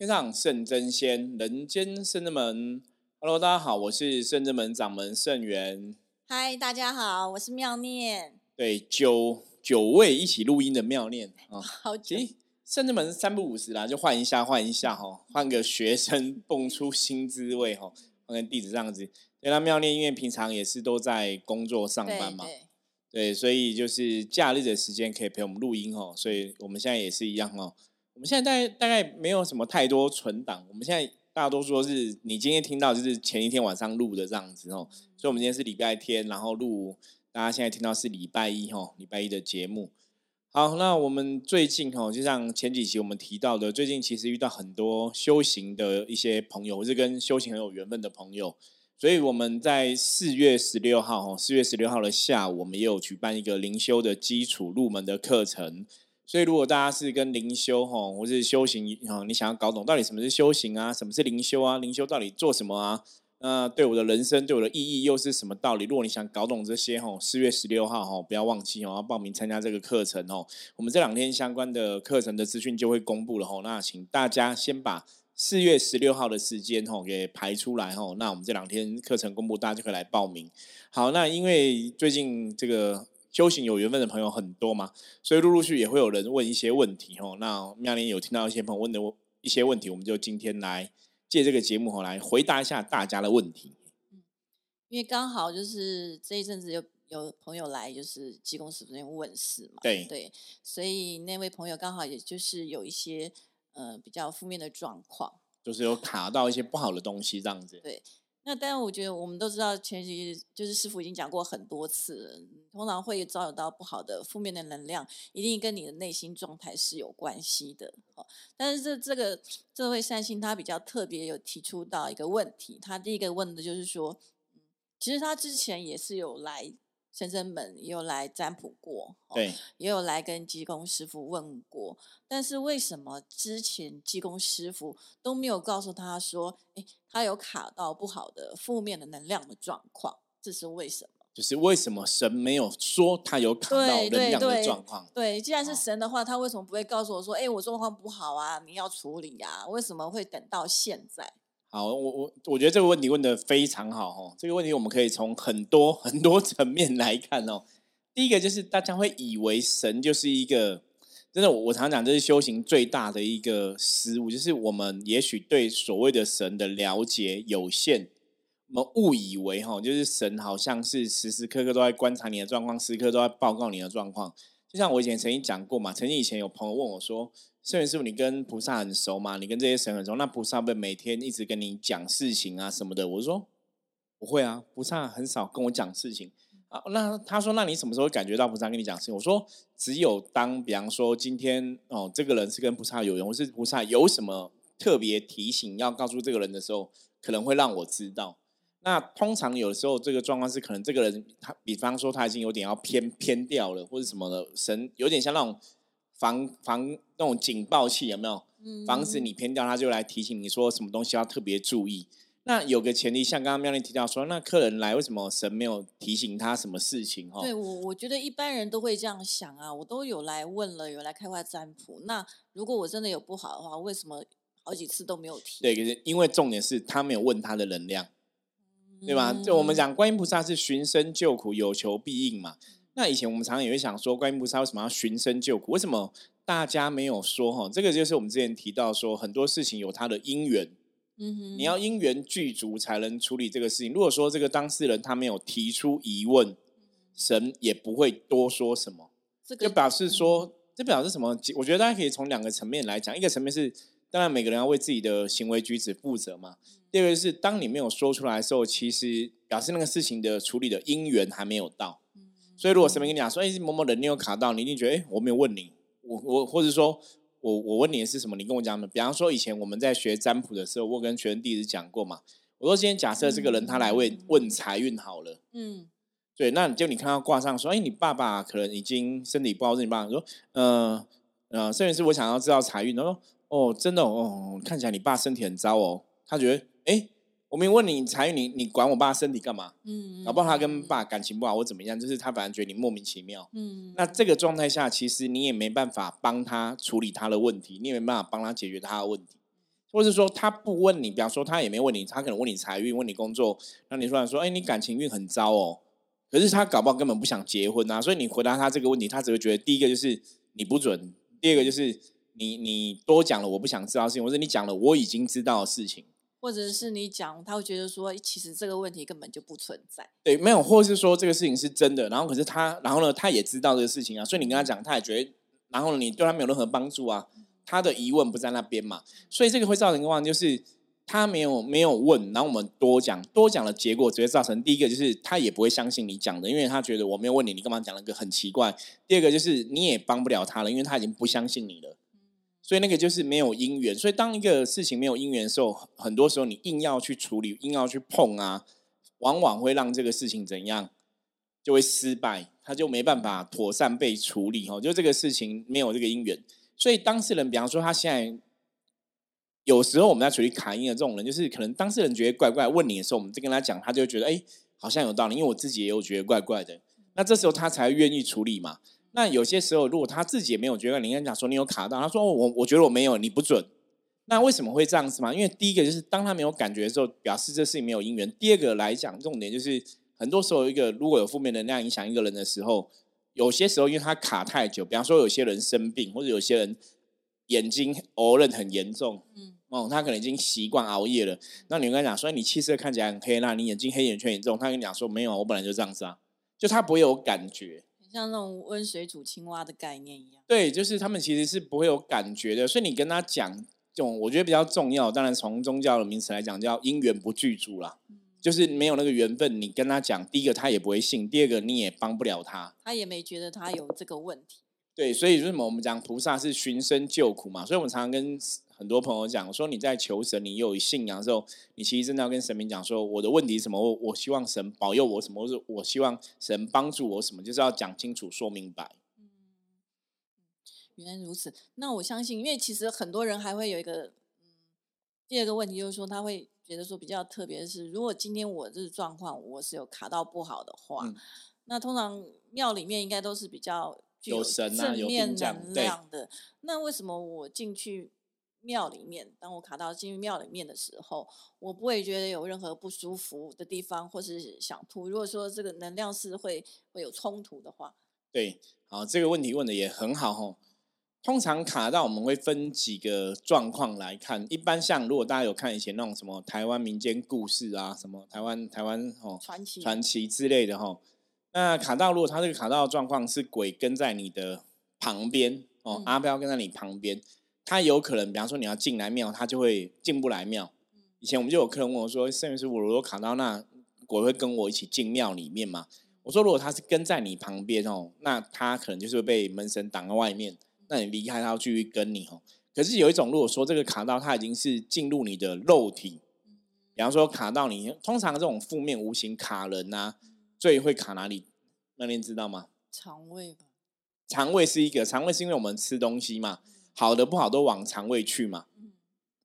天上圣真仙，人间圣真门。Hello，大家好，我是圣真门掌门圣元。嗨，大家好，我是妙念。对，九九位一起录音的妙念啊，好久。圣真门三不五十啦，就换一下，换一下哈，换个学生蹦出新滋味哈，换个弟子这样子。对，那妙念因为平常也是都在工作上班嘛，对，所以就是假日的时间可以陪我们录音哦，所以我们现在也是一样哦。我们现在大概大概没有什么太多存档，我们现在大多数是你今天听到就是前一天晚上录的这样子哦，所以我们今天是礼拜天，然后录大家现在听到是礼拜一哈，礼拜一的节目。好，那我们最近哈，就像前几期我们提到的，最近其实遇到很多修行的一些朋友，或是跟修行很有缘分的朋友，所以我们在四月十六号哈，四月十六号的下午，我们也有举办一个灵修的基础入门的课程。所以，如果大家是跟灵修吼，或是修行哈，你想要搞懂到底什么是修行啊，什么是灵修啊，灵修到底做什么啊？那对我的人生，对我的意义又是什么道理？如果你想搞懂这些吼，四月十六号吼，不要忘记哦，要报名参加这个课程哦。我们这两天相关的课程的资讯就会公布了吼。那请大家先把四月十六号的时间吼给排出来吼。那我们这两天课程公布，大家就可以来报名。好，那因为最近这个。修行有缘分的朋友很多嘛，所以陆陆续也会有人问一些问题哦。那妙莲有听到一些朋友问的一些问题，我们就今天来借这个节目哦来回答一下大家的问题。嗯，因为刚好就是这一阵子有有朋友来，就是济公师傅那边问事嘛。对对，所以那位朋友刚好也就是有一些呃比较负面的状况，就是有卡到一些不好的东西这样子。对。那当然，我觉得我们都知道，前期就是师傅已经讲过很多次了，通常会招有到不好的、负面的能量，一定跟你的内心状态是有关系的。哦，但是这这个这位善心他比较特别，有提出到一个问题，他第一个问的就是说，其实他之前也是有来。深圳门也有来占卜过，对，也有来跟济公师傅问过，但是为什么之前济公师傅都没有告诉他说，哎，他有卡到不好的、负面的能量的状况，这是为什么？就是为什么神没有说他有卡到能量的状况？对，既然是神的话，他为什么不会告诉我说，哎，我状况不好啊，你要处理啊？为什么会等到现在？好，我我我觉得这个问题问的非常好哦。这个问题我们可以从很多 很多层面来看哦。第一个就是大家会以为神就是一个，真的，我常讲这是修行最大的一个失误，就是我们也许对所谓的神的了解有限，我们误以为哈，就是神好像是时时刻刻都在观察你的状况，时刻都在报告你的状况。就像我以前曾经讲过嘛，曾经以前有朋友问我说。圣元师傅，你跟菩萨很熟吗？你跟这些神很熟，那菩萨会每天一直跟你讲事情啊什么的？我说不会啊，菩萨很少跟我讲事情啊。那他说，那你什么时候感觉到菩萨跟你讲事情？我说，只有当比方说今天哦，这个人是跟菩萨有缘，或是菩萨有什么特别提醒要告诉这个人的时候，可能会让我知道。那通常有的时候这个状况是，可能这个人他，比方说他已经有点要偏偏掉了，或者什么的，神有点像那种。防防那种警报器有没有？防止你偏掉，他就来提醒你说什么东西要特别注意。那有个前提，像刚刚妙丽提到说，那客人来为什么神没有提醒他什么事情？哈，对我我觉得一般人都会这样想啊。我都有来问了，有来开发占卜。那如果我真的有不好的话，为什么好几次都没有提？对，可是因为重点是他没有问他的能量，对吧？就我们讲观音菩萨是寻声救苦，有求必应嘛。那以前我们常常也会想说，观音菩萨为什么要寻声救苦？为什么大家没有说哈？这个就是我们之前提到说，很多事情有它的因缘，嗯哼，你要因缘具足才能处理这个事情。如果说这个当事人他没有提出疑问，神也不会多说什么。这个表示说，这表示什么？我觉得大家可以从两个层面来讲，一个层面是，当然每个人要为自己的行为举止负责嘛。第二个是，当你没有说出来的时候，其实表示那个事情的处理的因缘还没有到。所以，如果神明跟你讲说：“哎，某某人你有卡到，你一定觉得哎，我没有问你，我我或者说我我问你的是什么？你跟我讲的。比方说，以前我们在学占卜的时候，我跟学生弟子讲过嘛。我说，今天假设这个人他来问问财运好了，嗯，对，那就你看到挂上说，哎，你爸爸可能已经身体不好，是你爸爸说，嗯嗯，甚至是我想要知道财运，他说，哦，真的哦，看起来你爸身体很糟哦，他觉得，哎。我没问你财运，你你管我爸身体干嘛？嗯，搞不好他跟爸感情不好或怎么样，就是他反而觉得你莫名其妙。嗯，那这个状态下，其实你也没办法帮他处理他的问题，你也没办法帮他解决他的问题。或者说他不问你，比方说他也没问你，他可能问你财运，问你工作，那你突然说，哎，你感情运很糟哦，可是他搞不好根本不想结婚啊，所以你回答他这个问题，他只会觉得第一个就是你不准，第二个就是你你多讲了我不想知道的事情，或者你讲了我已经知道的事情。或者是你讲，他会觉得说，其实这个问题根本就不存在。对，没有，或者是说这个事情是真的，然后可是他，然后呢，他也知道这个事情啊，所以你跟他讲，他也觉得，然后你对他没有任何帮助啊，他的疑问不在那边嘛，所以这个会造成一个问题，就是他没有没有问，然后我们多讲多讲的结果，只会造成第一个就是他也不会相信你讲的，因为他觉得我没有问你，你干嘛讲了个很奇怪？第二个就是你也帮不了他了，因为他已经不相信你了。所以那个就是没有因缘，所以当一个事情没有因缘的时候，很多时候你硬要去处理，硬要去碰啊，往往会让这个事情怎样，就会失败，他就没办法妥善被处理哦。就这个事情没有这个因缘，所以当事人，比方说他现在有时候我们在处理卡因的这种人，就是可能当事人觉得怪怪，问你的时候，我们再跟他讲，他就觉得哎，好像有道理，因为我自己也有觉得怪怪的，那这时候他才愿意处理嘛。那有些时候，如果他自己也没有觉得，你跟讲说你有卡到，他说我我觉得我没有，你不准。那为什么会这样子嘛？因为第一个就是当他没有感觉的时候，表示这事情没有因缘。第二个来讲，重点就是很多时候一个如果有负面能量影响一个人的时候，有些时候因为他卡太久，比方说有些人生病，或者有些人眼睛熬认很严重，嗯，哦，他可能已经习惯熬夜了。那你跟他讲说你气色看起来很黑，那你眼睛黑眼圈严重，他跟你讲说没有，我本来就这样子啊，就他不会有感觉。像那种温水煮青蛙的概念一样，对，就是他们其实是不会有感觉的，所以你跟他讲这种，我觉得比较重要。当然，从宗教的名词来讲，叫因缘不具足啦，就是没有那个缘分。你跟他讲，第一个他也不会信，第二个你也帮不了他，他也没觉得他有这个问题。对，所以为什么我们讲菩萨是寻声救苦嘛？所以我们常常跟。很多朋友讲说，你在求神，你有信仰的时候，你其实真的要跟神明讲说，我的问题是什么？我我希望神保佑我什么？或者我希望神帮助我什么？就是要讲清楚、说明白。嗯，原来如此。那我相信，因为其实很多人还会有一个嗯，第二个问题就是说，他会觉得说比较特别的是，如果今天我这状况我是有卡到不好的话，那通常庙里面应该都是比较有神啊、正面能量的。那为什么我进去？庙里面，当我卡到进入庙里面的时候，我不会觉得有任何不舒服的地方，或是想吐。如果说这个能量是会会有冲突的话，对，好，这个问题问的也很好哦。通常卡到我们会分几个状况来看。一般像如果大家有看以前那种什么台湾民间故事啊，什么台湾台湾哦传奇传奇之类的哈，那卡到如果他这个卡到的状况是鬼跟在你的旁边哦，阿彪跟在你旁边。他有可能，比方说你要进来庙，他就会进不来庙。以前我们就有客人问我说：“甚至是我如果卡到那鬼会跟我一起进庙里面吗？”我说：“如果他是跟在你旁边哦，那他可能就是被门神挡在外面，那你离开他继续跟你哦。可是有一种，如果说这个卡到他已经是进入你的肉体，比方说卡到你，通常这种负面无形卡人啊，最会卡哪里？那您知道吗？肠胃吧。肠胃是一个，肠胃是因为我们吃东西嘛。好的不好都往肠胃去嘛，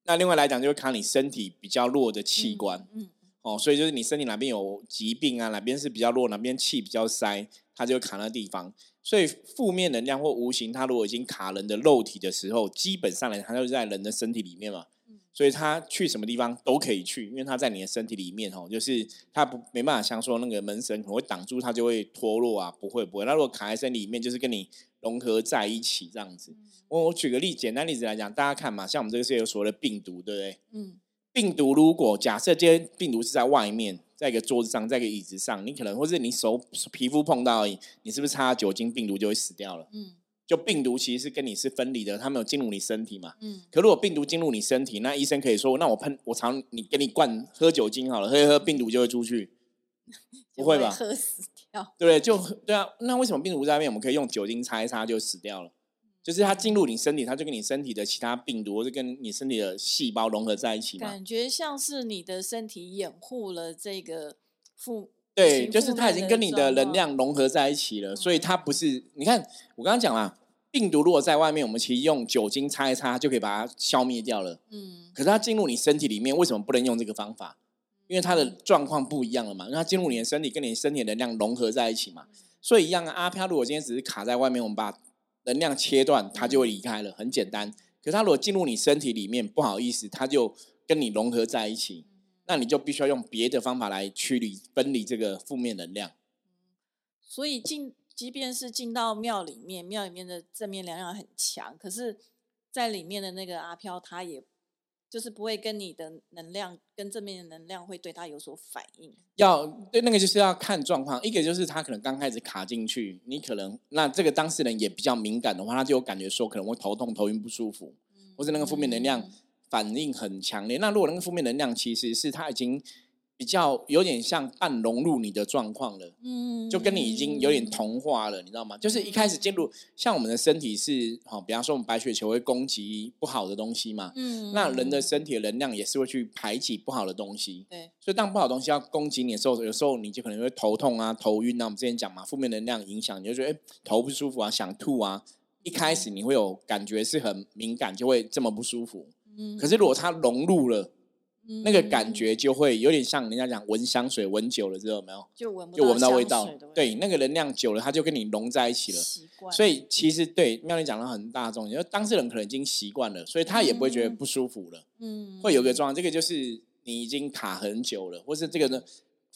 那另外来讲就是看你身体比较弱的器官，嗯，哦，所以就是你身体哪边有疾病啊，哪边是比较弱，哪边气比较塞，它就卡那地方。所以负面能量或无形，它如果已经卡人的肉体的时候，基本上来它就在人的身体里面嘛。所以它去什么地方都可以去，因为它在你的身体里面哦，就是它不没办法像说那个门神可能会挡住，它就会脱落啊，不会不会。那如果卡在身体里面，就是跟你融合在一起这样子。我我举个例简单例子来讲，大家看嘛，像我们这个是有所谓的病毒，对不对？嗯。病毒如果假设今天病毒是在外面，在一个桌子上，在一个椅子上，你可能或是你手皮肤碰到而已，你是不是擦酒精，病毒就会死掉了？嗯。就病毒其实是跟你是分离的，它没有进入你身体嘛。嗯。可如果病毒进入你身体，那医生可以说，那我喷，我常你给你灌喝酒精好了，喝一喝病毒就会出去，不会吧？喝死掉。对，就对啊。那为什么病毒在外面，我们可以用酒精擦一擦就死掉了？就是它进入你身体，它就跟你身体的其他病毒，跟你身体的细胞融合在一起嘛。感觉像是你的身体掩护了这个负。对，就是它已经跟你的能量融合在一起了，所以它不是。你看，我刚刚讲了，病毒如果在外面，我们其实用酒精擦一擦就可以把它消灭掉了。嗯。可是它进入你身体里面，为什么不能用这个方法？因为他的状况不一样了嘛。因为它进入你的身体，跟你身体能量融合在一起嘛。所以一样啊，阿飘如果今天只是卡在外面，我们把能量切断，它就会离开了，很简单。可是它如果进入你身体里面，不好意思，它就跟你融合在一起，那你就必须要用别的方法来驱离、分离这个负面能量。所以进，即便是进到庙里面，庙里面的正面能量很强，可是在里面的那个阿飘，他也。就是不会跟你的能量跟正面的能量会对他有所反应。要对那个就是要看状况，一个就是他可能刚开始卡进去，你可能那这个当事人也比较敏感的话，他就有感觉说可能会头痛、头晕不舒服，或者那个负面能量反应很强烈。那如果那个负面能量其实是他已经。比较有点像半融入你的状况了，嗯，就跟你已经有点同化了，你知道吗？就是一开始进入，像我们的身体是，好，比方说我们白血球会攻击不好的东西嘛，嗯，那人的身体的能量也是会去排挤不好的东西，对，所以当不好东西要攻击你的时候，有时候你就可能会头痛啊、头晕啊。我们之前讲嘛，负面能量影响，你就觉得哎头不舒服啊、想吐啊，一开始你会有感觉是很敏感，就会这么不舒服，嗯，可是如果它融入了。那个感觉就会有点像人家讲闻香水，闻久了之后没有，就闻就闻不到味道。对，那个能量久了，它就跟你融在一起了。所以其实对妙丽讲到很大众，因为当事人可能已经习惯了，所以他也不会觉得不舒服了。嗯，会有个状况，这个就是你已经卡很久了，或是这个呢？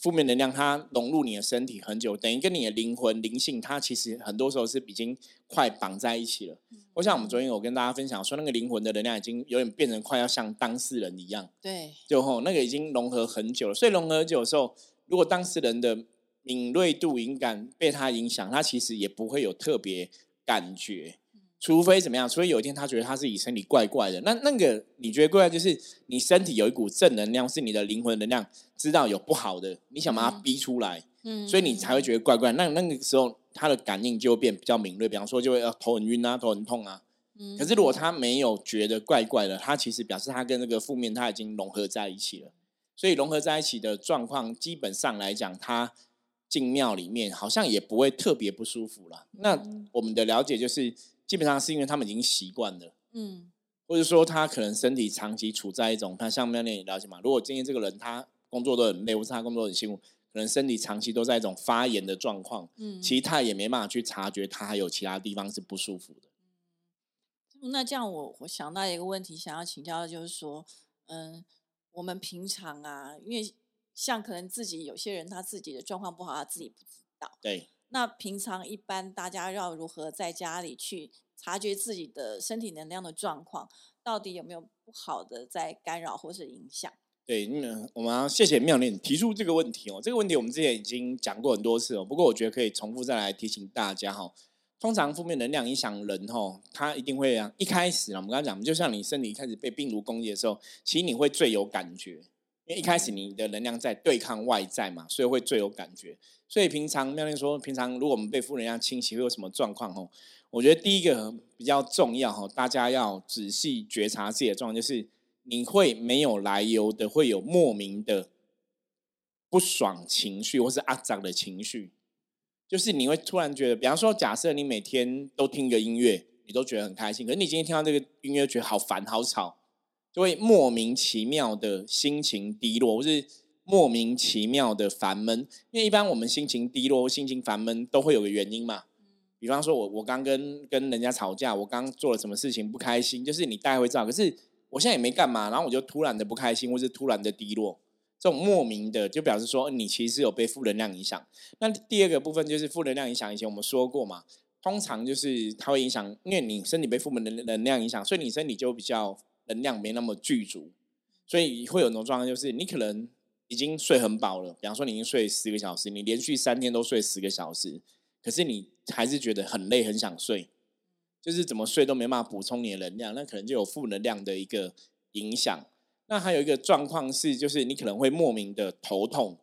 负面能量它融入你的身体很久，等于跟你的灵魂灵性，它其实很多时候是已经快绑在一起了。我想我们昨天我跟大家分享说，那个灵魂的能量已经有点变成快要像当事人一样。对，就吼那个已经融合很久了。所以融合很久的时候，如果当事人的敏锐度、敏感被他影响，他其实也不会有特别感觉。除非怎么样？除非有一天他觉得他自己身体怪怪的，那那个你觉得怪怪，就是你身体有一股正能量，是你的灵魂能量知道有不好的，你想把它逼出来，嗯，所以你才会觉得怪怪。那那个时候他的感应就会变比较敏锐，比方说就会要头很晕啊，头很痛啊。嗯，可是如果他没有觉得怪怪的，他其实表示他跟那个负面他已经融合在一起了。所以融合在一起的状况，基本上来讲，他进庙里面好像也不会特别不舒服了。那我们的了解就是。基本上是因为他们已经习惯了，嗯，或者说他可能身体长期处在一种，他像妙念了解嘛？如果今天这个人他工作都很累，或是他工作很辛苦，可能身体长期都在一种发炎的状况，嗯，其实他也没办法去察觉他还有其他地方是不舒服的。那这样我我想到一个问题，想要请教的就是说，嗯，我们平常啊，因为像可能自己有些人他自己的状况不好，他自己不知道，对。那平常一般大家要如何在家里去察觉自己的身体能量的状况，到底有没有不好的在干扰或是影响？对，嗯，我们要谢谢妙念提出这个问题哦。这个问题我们之前已经讲过很多次哦，不过我觉得可以重复再来提醒大家哈。通常负面能量影响人哈，他一定会啊，一开始啊，我们刚刚讲，就像你身体开始被病毒攻击的时候，其实你会最有感觉。因为一开始你的能量在对抗外在嘛，所以会最有感觉。所以平常妙玲说，平常如果我们被负能量侵袭，会有什么状况？哦，我觉得第一个比较重要哈，大家要仔细觉察自己的状况，就是你会没有来由的会有莫名的不爽情绪，或是阿脏的情绪，就是你会突然觉得，比方说，假设你每天都听个音乐，你都觉得很开心，可是你今天听到这个音乐，觉得好烦、好吵。就会莫名其妙的心情低落，或是莫名其妙的烦闷。因为一般我们心情低落、心情烦闷都会有个原因嘛。比方说，我我刚跟跟人家吵架，我刚做了什么事情不开心，就是你大概会知道。可是我现在也没干嘛，然后我就突然的不开心，或是突然的低落，这种莫名的，就表示说你其实有被负能量影响。那第二个部分就是负能量影响，以前我们说过嘛，通常就是它会影响，因为你身体被负能能能量影响，所以你身体就比较。能量没那么具足，所以会有种状况，就是你可能已经睡很饱了。比方说，你已经睡十个小时，你连续三天都睡十个小时，可是你还是觉得很累，很想睡，就是怎么睡都没办法补充你的能量，那可能就有负能量的一个影响。那还有一个状况是，就是你可能会莫名的头痛，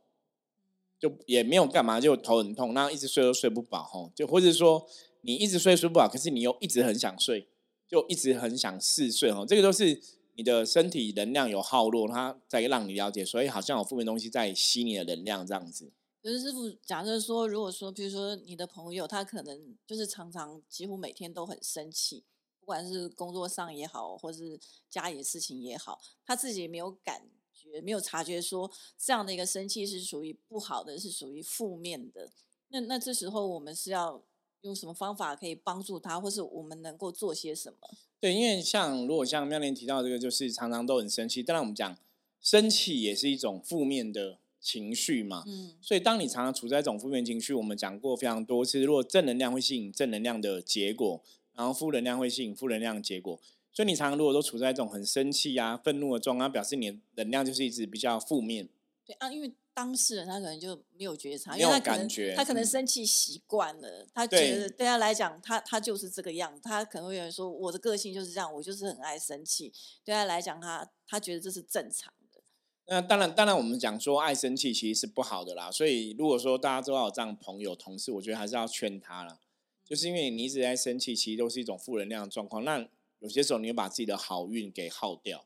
就也没有干嘛，就头很痛，那一直睡都睡不饱，吼，就或者说你一直睡睡不饱，可是你又一直很想睡。就一直很想嗜睡哦，这个都是你的身体能量有耗落，它在让你了解，所以好像有负面东西在吸你的能量这样子。可是师傅，假设说，如果说，比如说你的朋友，他可能就是常常几乎每天都很生气，不管是工作上也好，或是家里的事情也好，他自己没有感觉，没有察觉说这样的一个生气是属于不好的，是属于负面的。那那这时候我们是要用什么方法可以帮助他，或是我们能够做些什么？对，因为像如果像妙莲提到这个，就是常常都很生气。当然，我们讲生气也是一种负面的情绪嘛。嗯。所以，当你常常处在一种负面情绪，我们讲过非常多次，如果正能量会吸引正能量的结果，然后负能量会吸引负能量的结果。所以，你常常如果都处在一种很生气啊、愤怒的状态，表示你的能量就是一直比较负面。对啊，因为。当事人他可能就没有觉察，因为他感觉他可能生气习惯了，他觉得对他来讲，他他就是这个样，他可能会有人说我的个性就是这样，我就是很爱生气。对他来讲，他他觉得这是正常的。那当然，当然我们讲说爱生气其实是不好的啦。所以如果说大家都要有这样朋友同事，我觉得还是要劝他了，就是因为你一直在生气，其实都是一种负能量的状况。那有些时候你会把自己的好运给耗掉，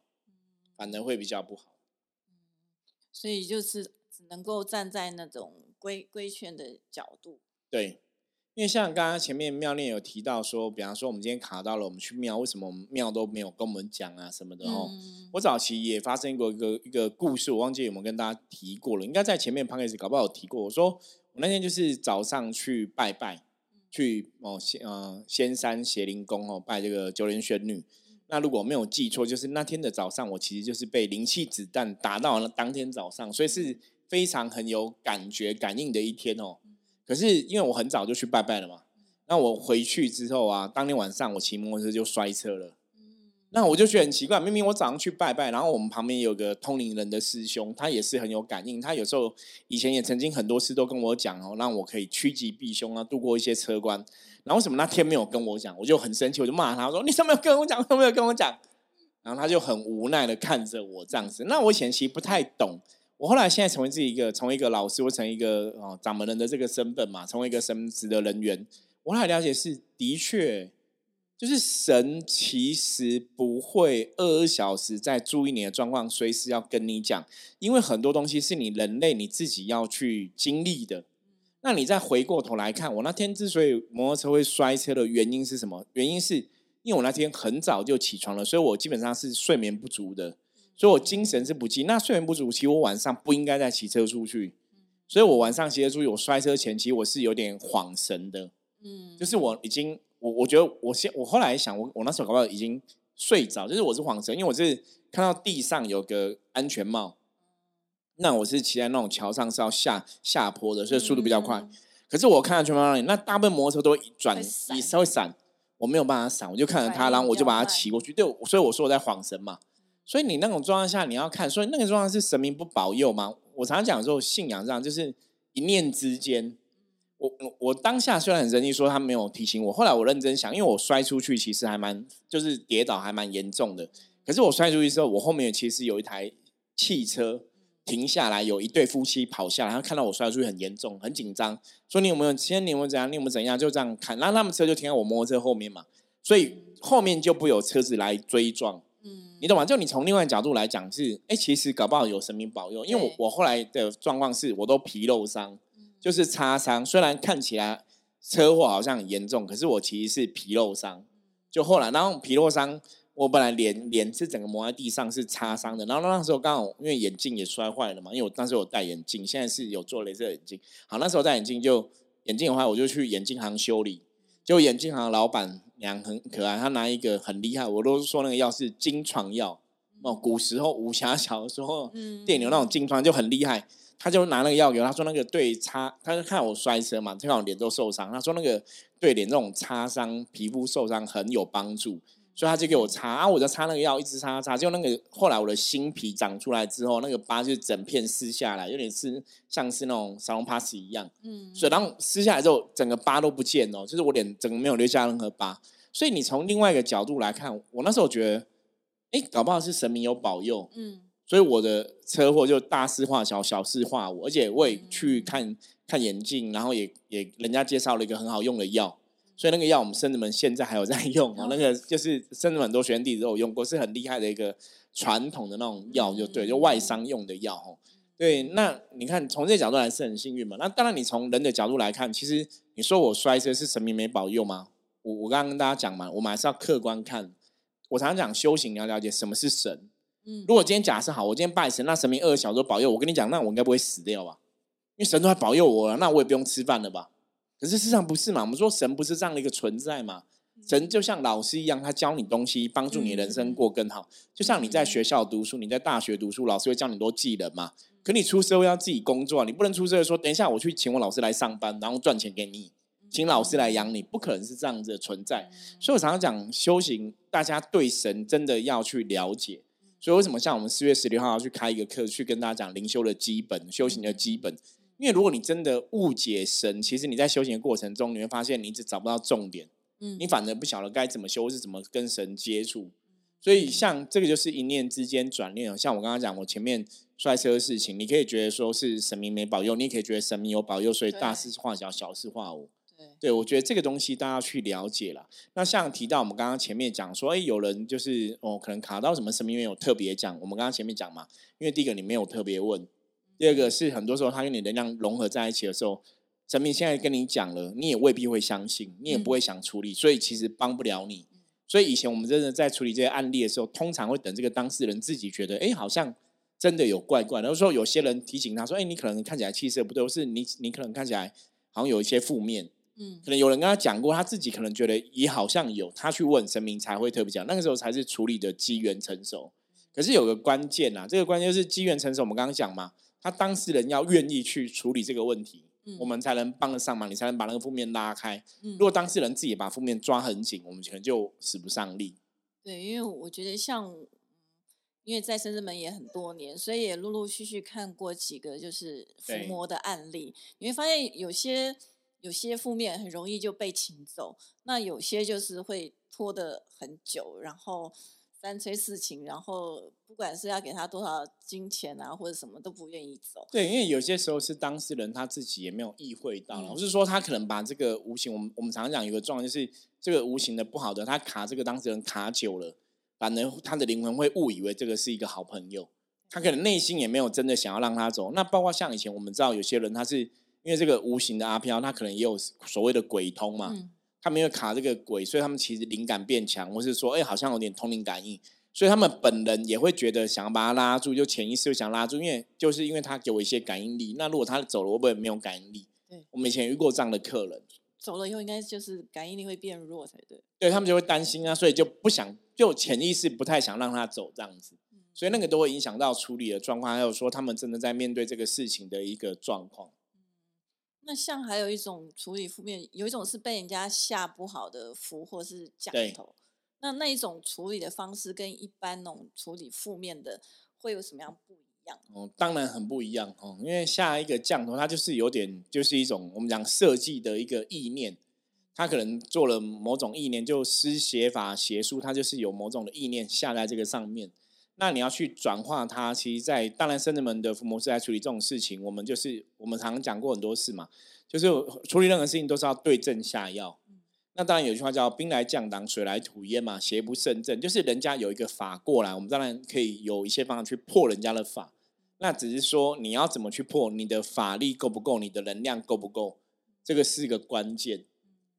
反而会比较不好。所以就是。能够站在那种规规劝的角度，对，因为像刚刚前面妙念有提到说，比方说我们今天卡到了，我们去庙，为什么我们庙都没有跟我们讲啊什么的哦？我早期也发生过一个一个故事，我忘记有没有跟大家提过了，应该在前面 p o d 搞不好有提过。我说我那天就是早上去拜拜，去哦仙呃仙山邪灵宫哦拜这个九莲玄女。那如果没有记错，就是那天的早上，我其实就是被灵气子弹打到了当天早上，所以是。非常很有感觉、感应的一天哦。可是因为我很早就去拜拜了嘛，那我回去之后啊，当天晚上我骑摩托车就摔车了。那我就觉得很奇怪，明明我早上去拜拜，然后我们旁边有个通灵人的师兄，他也是很有感应，他有时候以前也曾经很多次都跟我讲哦，让我可以趋吉避凶啊，度过一些车关。然后为什么那天没有跟我讲？我就很生气，我就骂他说：“你怎么没有跟我讲？都没有跟我讲？”然后他就很无奈的看着我这样子。那我以前其实不太懂。我后来现在成为自己一个，成为一个老师，或成一个哦掌门人的这个身份嘛，成为一个神职的人员。我来了解是，的确，就是神其实不会二十四小时在注意你的状况，随时要跟你讲，因为很多东西是你人类你自己要去经历的。那你再回过头来看，我那天之所以摩托车会摔车的原因是什么？原因是因为我那天很早就起床了，所以我基本上是睡眠不足的。所以我精神是不济，那睡眠不足，其实我晚上不应该再骑车出去。所以我晚上骑车出去，我摔车前，其实我是有点恍神的。嗯，就是我已经，我我觉得我先，我后来想，我我那时候搞不好已经睡着，就是我是恍神，因为我是看到地上有个安全帽，那我是骑在那种桥上是要下下坡的，所以速度比较快。可是我看到安全帽那里，那大部分摩托车都转，也稍微闪，我没有办法闪，我就看着他，然后我就把它骑过去。对，所以我说我在晃神嘛。所以你那种状况下，你要看，所以那个状况是神明不保佑吗？我常常讲说，信仰上就是一念之间。我我当下虽然很生气，说他没有提醒我，后来我认真想，因为我摔出去其实还蛮，就是跌倒还蛮严重的。可是我摔出去之后，我后面其实有一台汽车停下来，有一对夫妻跑下来，他看到我摔出去很严重，很紧张，说你有没有？先你有没有怎样？你有没有怎样？就这样看，然后他们车就停在我摩托车后面嘛，所以后面就不有车子来追撞。你懂吗？就你从另外角度来讲是，哎，其实搞不好有神明保佑，因为我我后来的状况是我都皮肉伤，就是擦伤，虽然看起来车祸好像很严重，可是我其实是皮肉伤。就后来，然后皮肉伤，我本来脸脸是整个磨在地上是擦伤的，然后那时候刚好因为眼镜也摔坏了嘛，因为我当时有戴眼镜，现在是有做镭射眼镜。好，那时候戴眼镜就眼镜的话，我就去眼镜行修理，就眼镜行老板。娘很可爱，她拿一个很厉害，我都说那个药是金创药。哦，古时候武侠小时候，电影那种金创就很厉害。他就拿那个药给我，他说那个对擦，他就看我摔车嘛，看我脸都受伤，他说那个对脸这种擦伤、皮肤受伤很有帮助。所以他就给我擦啊，我就擦那个药，一直擦擦，就那个后来我的新皮长出来之后，那个疤就整片撕下来，有点是像是那种沙龙 pass 一样。嗯，所以然后撕下来之后，整个疤都不见了，就是我脸整个没有留下任何疤。所以你从另外一个角度来看，我那时候觉得，哎，搞不好是神明有保佑。嗯，所以我的车祸就大事化小，小事化无，而且我也去看看眼镜，然后也也人家介绍了一个很好用的药。所以那个药，我们圣子们现在还有在用哦。那个就是圣子们很多学生弟子都有用过，是很厉害的一个传统的那种药，就对，就外伤用的药哦。对，那你看从这个角度来是很幸运嘛？那当然，你从人的角度来看，其实你说我摔车是神明没保佑吗？我我刚刚跟大家讲嘛，我们还是要客观看。我常常讲修行，你要了解什么是神。嗯，如果今天假设好，我今天拜神，那神明二十小时保佑我，跟你讲，那我应该不会死掉吧？因为神都在保佑我了，那我也不用吃饭了吧？可是事实上不是嘛？我们说神不是这样的一个存在嘛？神就像老师一样，他教你东西，帮助你人生过更好。就像你在学校读书，你在大学读书，老师会教你多技能嘛？可你出社会要自己工作，你不能出社会说，等一下我去请我老师来上班，然后赚钱给你，请老师来养你，不可能是这样子的存在。所以我常常讲修行，大家对神真的要去了解。所以为什么像我们四月十六号要去开一个课，去跟大家讲灵修的基本、修行的基本？因为如果你真的误解神，其实你在修行的过程中，你会发现你一直找不到重点。嗯，你反而不晓得该怎么修，是怎么跟神接触。所以像这个就是一念之间转念。像我刚刚讲，我前面摔车的事情，你可以觉得说是神明没保佑，你也可以觉得神明有保佑，所以大事化小，小事化无。对，我觉得这个东西大家要去了解了。那像提到我们刚刚前面讲说，哎，有人就是哦，可能卡到什么神明没有特别讲。我们刚刚前面讲嘛，因为第一个你没有特别问，第二个是很多时候他跟你能量融合在一起的时候，神明现在跟你讲了，你也未必会相信，你也不会想处理，所以其实帮不了你。所以以前我们真的在处理这些案例的时候，通常会等这个当事人自己觉得，哎，好像真的有怪怪。然后说有些人提醒他说，哎，你可能看起来气色不对，或是你 你可能看起来好像有一些负面。嗯，可能有人跟他讲过，他自己可能觉得也好像有，他去问神明才会特别讲，那个时候才是处理的机缘成熟。可是有个关键啊，这个关键是机缘成熟。我们刚刚讲嘛，他当事人要愿意去处理这个问题，我们才能帮得上忙，你才能把那个负面拉开。如果当事人自己把负面抓很紧，我们可能就使不上力。对，因为我觉得像，因为在深圳门也很多年，所以也陆陆续续看过几个就是伏魔的案例，你会发现有些。有些负面很容易就被请走，那有些就是会拖得很久，然后三催四请，然后不管是要给他多少金钱啊，或者什么都不愿意走。对，因为有些时候是当事人他自己也没有意会到，我是说他可能把这个无形，我们我们常常讲有个状况就是这个无形的不好的，他卡这个当事人卡久了，反而他的灵魂会误以为这个是一个好朋友，他可能内心也没有真的想要让他走。那包括像以前我们知道有些人他是。因为这个无形的阿飘，他可能也有所谓的鬼通嘛，他们因为卡这个鬼，所以他们其实灵感变强，或是说，哎，好像有点通灵感应，所以他们本人也会觉得想要把他拉住，就潜意识就想拉住，因为就是因为他给我一些感应力。那如果他走了，会不会没有感应力？对，我们以前遇过这样的客人，走了以后应该就是感应力会变弱才对。对他们就会担心啊，所以就不想，就潜意识不太想让他走这样子，所以那个都会影响到处理的状况，还有说他们真的在面对这个事情的一个状况。那像还有一种处理负面，有一种是被人家下不好的符或是降头，那那一种处理的方式跟一般那种处理负面的会有什么样不一样？哦，当然很不一样哦，因为下一个降头，它就是有点就是一种我们讲设计的一个意念，他可能做了某种意念，就施邪法邪术，它就是有某种的意念下在这个上面。那你要去转化它，其实，在当然，圣人们的福摩斯来处理这种事情，我们就是我们常常讲过很多次嘛，就是处理任何事情都是要对症下药。那当然有句话叫“兵来将挡，水来土掩”嘛，邪不胜正，就是人家有一个法过来，我们当然可以有一些方法去破人家的法。那只是说你要怎么去破，你的法力够不够，你的能量够不够，这个是一个关键。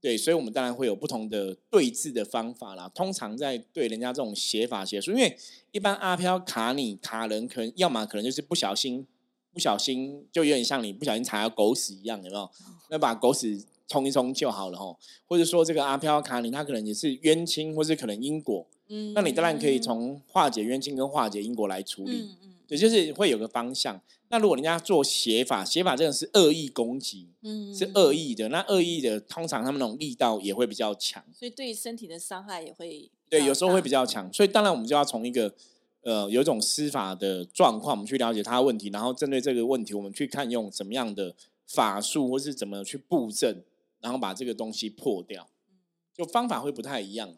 对，所以，我们当然会有不同的对峙的方法啦。通常在对人家这种写法写书，因为一般阿飘卡你卡人，可能要么可能就是不小心，不小心就有点像你不小心踩到狗屎一样，有没有？那把狗屎冲一冲就好了吼。或者说这个阿飘卡你，他可能也是冤亲，或是可能因果。嗯，那你当然可以从化解冤亲跟化解因果来处理。嗯嗯，对，就是会有个方向。那如果人家做写法，写法真的是恶意攻击，嗯，是恶意的。那恶意的，通常他们那种力道也会比较强，所以对身体的伤害也会对，有时候会比较强。所以当然我们就要从一个呃有一种施法的状况，我们去了解他的问题，然后针对这个问题，我们去看用什么样的法术，或是怎么去布阵，然后把这个东西破掉。就方法会不太一样。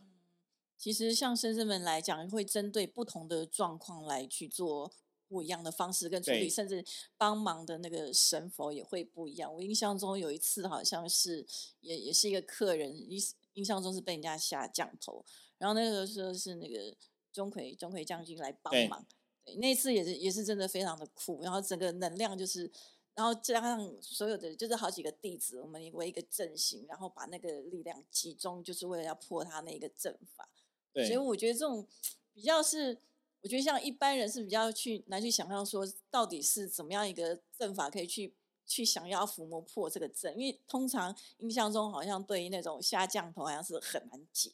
其实像深圳们来讲，会针对不同的状况来去做。不一样的方式跟处理，甚至帮忙的那个神佛也会不一样。我印象中有一次，好像是也也是一个客人，印印象中是被人家下降头，然后那个时候是那个钟馗钟馗将军来帮忙。对，那次也是也是真的非常的酷，然后整个能量就是，然后加上所有的就是好几个弟子，我们为一个阵型，然后把那个力量集中，就是为了要破他那个阵法。对，所以我觉得这种比较是。我觉得像一般人是比较去难去想象说，到底是怎么样一个阵法可以去去想要抚摸破这个阵？因为通常印象中好像对于那种下降头好像是很难解。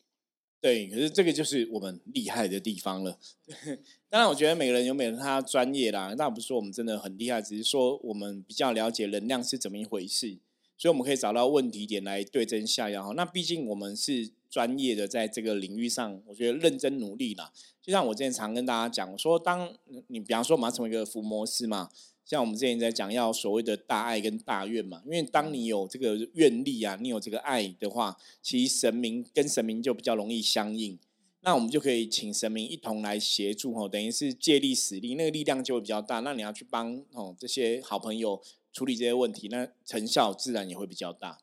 对，可是这个就是我们厉害的地方了。当然，我觉得每个人有每个人他专业啦，那不是说我们真的很厉害，只是说我们比较了解能量是怎么一回事，所以我们可以找到问题点来对症下药。那毕竟我们是专业的，在这个领域上，我觉得认真努力啦。就像我之前常跟大家讲，我说当你比方说我们要成为一个伏魔师嘛。像我们之前在讲，要所谓的大爱跟大愿嘛，因为当你有这个愿力啊，你有这个爱的话，其实神明跟神明就比较容易相应。那我们就可以请神明一同来协助哦，等于是借力使力，那个力量就会比较大。那你要去帮哦这些好朋友处理这些问题，那成效自然也会比较大。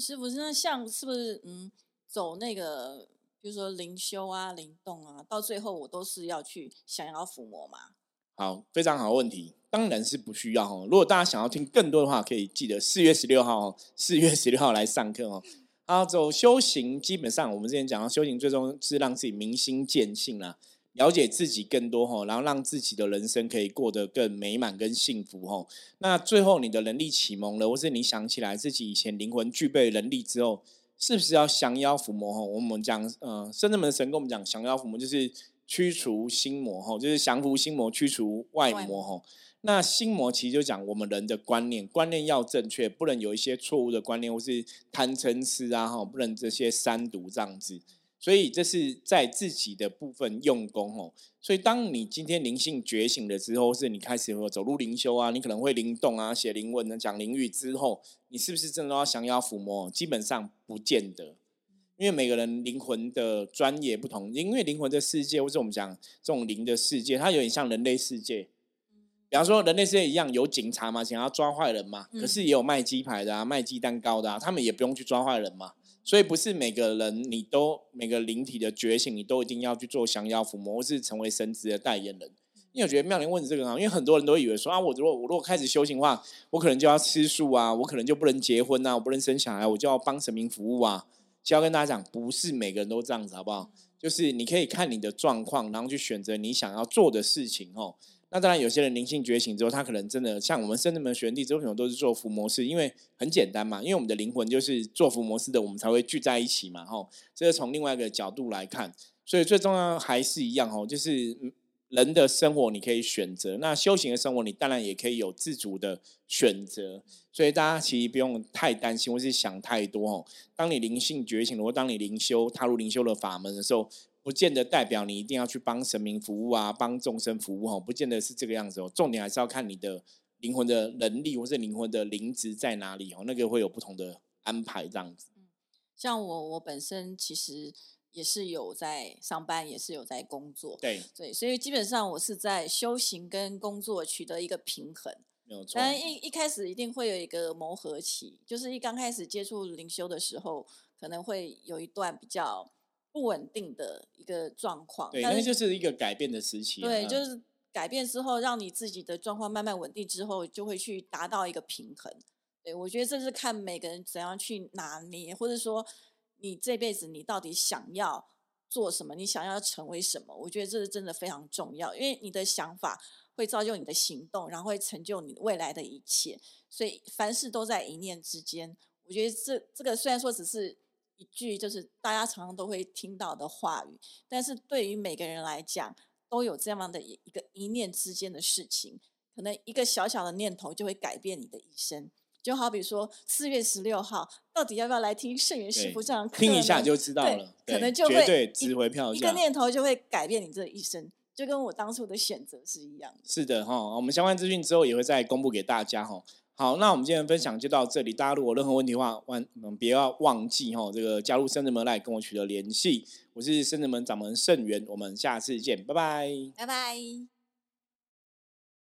师傅，那像是不是嗯走那个，比如说灵修啊、灵动啊，到最后我都是要去想要抚摸嘛？好，非常好问题，当然是不需要哦。如果大家想要听更多的话，可以记得四月十六号，四月十六号来上课哦。好，走修行，基本上我们之前讲到，修行最终是让自己明心见性啦，了解自己更多哈，然后让自己的人生可以过得更美满、跟幸福哈。那最后你的能力启蒙了，或是你想起来自己以前灵魂具备能力之后，是不是要降妖伏魔哈？我们讲，嗯，圣人门神跟我们讲降妖伏魔就是。驱除心魔吼，就是降服心魔，驱除外魔吼。那心魔其实就讲我们人的观念，观念要正确，不能有一些错误的观念，或是贪嗔痴啊哈，不能这些三毒这样子。所以这是在自己的部分用功哦。所以当你今天灵性觉醒了之后，是你开始走入灵修啊，你可能会灵动啊，写灵文呢，讲灵语之后，你是不是真的要降妖伏魔？基本上不见得。因为每个人灵魂的专业不同，因为灵魂的世界，或者我们讲这种灵的世界，它有点像人类世界。比方说，人类世界一样有警察嘛，想要抓坏人嘛，可是也有卖鸡排的啊，卖鸡蛋糕的啊，他们也不用去抓坏人嘛。所以不是每个人你都每个灵体的觉醒，你都一定要去做降妖伏魔，或是成为神职的代言人。因为我觉得妙玲问这个啊，因为很多人都以为说啊，我如果我如果开始修行的话，我可能就要吃素啊，我可能就不能结婚啊，我不能生小孩，我就要帮神明服务啊。就要跟大家讲，不是每个人都这样子，好不好？就是你可以看你的状况，然后去选择你想要做的事情哦。那当然，有些人灵性觉醒之后，他可能真的像我们圣人门学弟，这种都是做伏魔式，因为很简单嘛，因为我们的灵魂就是做伏魔式的，我们才会聚在一起嘛，吼。这是从另外一个角度来看，所以最重要还是一样哦，就是。人的生活你可以选择，那修行的生活你当然也可以有自主的选择，所以大家其实不用太担心或是想太多哦。当你灵性觉醒，或当你灵修踏入灵修的法门的时候，不见得代表你一定要去帮神明服务啊，帮众生服务哦，不见得是这个样子哦。重点还是要看你的灵魂的能力或是灵魂的灵值在哪里哦，那个会有不同的安排这样子。像我，我本身其实。也是有在上班，也是有在工作，对对，所以基本上我是在修行跟工作取得一个平衡，没有错。但一一开始一定会有一个磨合期，就是一刚开始接触灵修的时候，可能会有一段比较不稳定的一个状况。对，那就是一个改变的时期。对，就是改变之后，让你自己的状况慢慢稳定之后，就会去达到一个平衡。对，我觉得这是看每个人怎样去拿捏，或者说。你这辈子你到底想要做什么？你想要成为什么？我觉得这是真的非常重要，因为你的想法会造就你的行动，然后会成就你未来的一切。所以凡事都在一念之间。我觉得这这个虽然说只是一句，就是大家常常都会听到的话语，但是对于每个人来讲，都有这样的一一个一念之间的事情，可能一个小小的念头就会改变你的一生。就好比说四月十六号，到底要不要来听圣元师傅这样听一下就知道了，可能就会对值回票价，一个念头就会改变你这一生，就跟我当初的选择是一样的。是的哈，我们相关资讯之后也会再公布给大家哈。好，那我们今天的分享就到这里，大家如果任何问题的话，忘不要忘记哈，这个加入圣人门来跟我取得联系。我是圣人门掌门圣元，我们下次见，拜拜，拜拜。